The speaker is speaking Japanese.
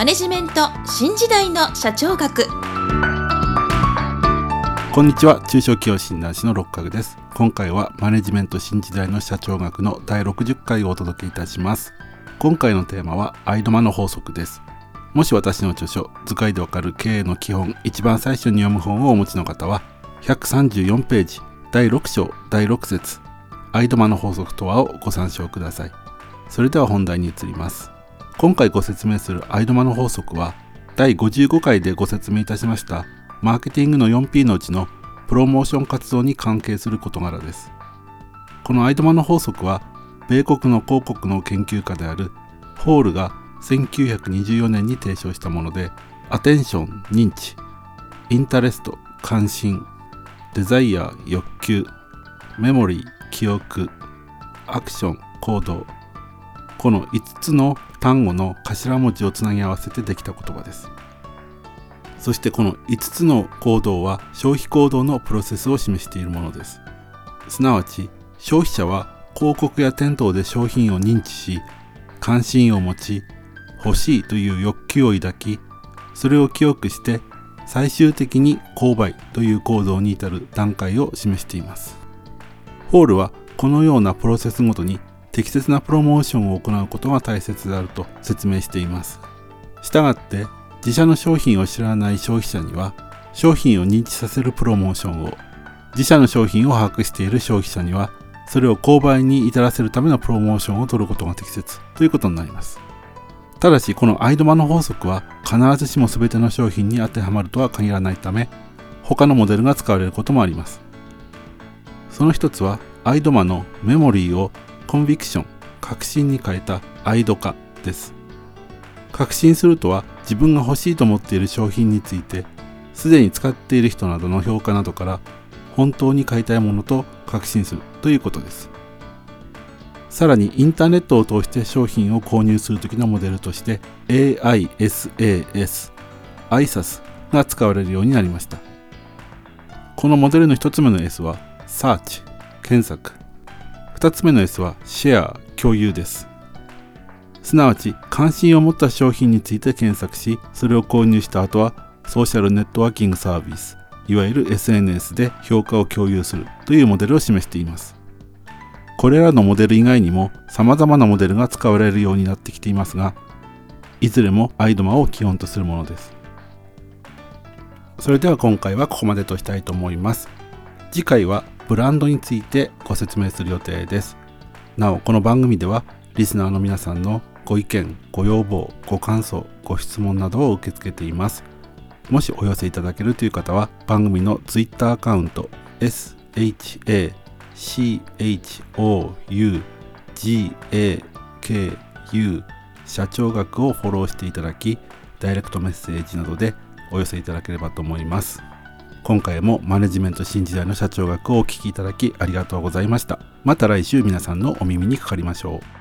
マネジメント新時代の社長学。こんにちは。中小企業診断士の六角です。今回はマネジメント新時代の社長学の第60回をお届けいたします。今回のテーマはアイドマの法則です。もし私の著書図解でわかる経営の基本一番最初に読む本をお持ちの方は134ページ第6章第6節アイドマの法則とはをご参照ください。それでは本題に移ります。今回ご説明するアイドマの法則は第55回でご説明いたしましたマーケティングの 4P のうちのプロモーション活動に関係する事柄です。このアイドマの法則は米国の広告の研究家であるホールが1924年に提唱したものでアテンション認知インタレスト関心デザイア欲求メモリー記憶アクション行動この5つの単語の頭文字をつなぎ合わせてできた言葉です。そしてこの5つの行動は消費行動のプロセスを示しているものです。すなわち消費者は広告や店頭で商品を認知し関心を持ち欲しいという欲求を抱きそれを記憶して最終的に購買という行動に至る段階を示しています。ホールはこのようなプロセスごとに適切なプロモーションを行うことが大切であると説明しています。したがって自社の商品を知らない消費者には商品を認知させるプロモーションを自社の商品を把握している消費者にはそれを購買に至らせるためのプロモーションを取ることが適切。ということになります。ただしこのアイドマの法則は必ずしも全ての商品に当てはまるとは限らないため他のモデルが使われることもあります。その一つはアイドマのメモリーをコンビクション確信に変えたアイド化です確信するとは自分が欲しいと思っている商品についてすでに使っている人などの評価などから本当に買いたいものと確信するということですさらにインターネットを通して商品を購入するときのモデルとして AISAS、ISAS が使われるようになりました。このモデルの1つ目の S は Search、検索。2つ目の S は Share、共有です。すなわち関心を持った商品について検索し、それを購入した後はソーシャルネットワーキングサービス、いわゆる SNS で評価を共有するというモデルを示しています。これらのモデル以外にも様々なモデルが使われるようになってきていますが、いずれもアイドマを基本とするものです。それでは今回はここまでとしたいと思います。次回はブランドについてご説明する予定です。なお、この番組ではリスナーの皆さんのご意見、ご要望、ご感想、ご質問などを受け付けています。もしお寄せいただけるという方は番組の Twitter アカウント SHA CHOUGAKU 社長学をフォローしていただきダイレクトメッセージなどでお寄せいただければと思います今回もマネジメント新時代の社長学をお聴きいただきありがとうございました。また来週皆さんのお耳にかかりましょう。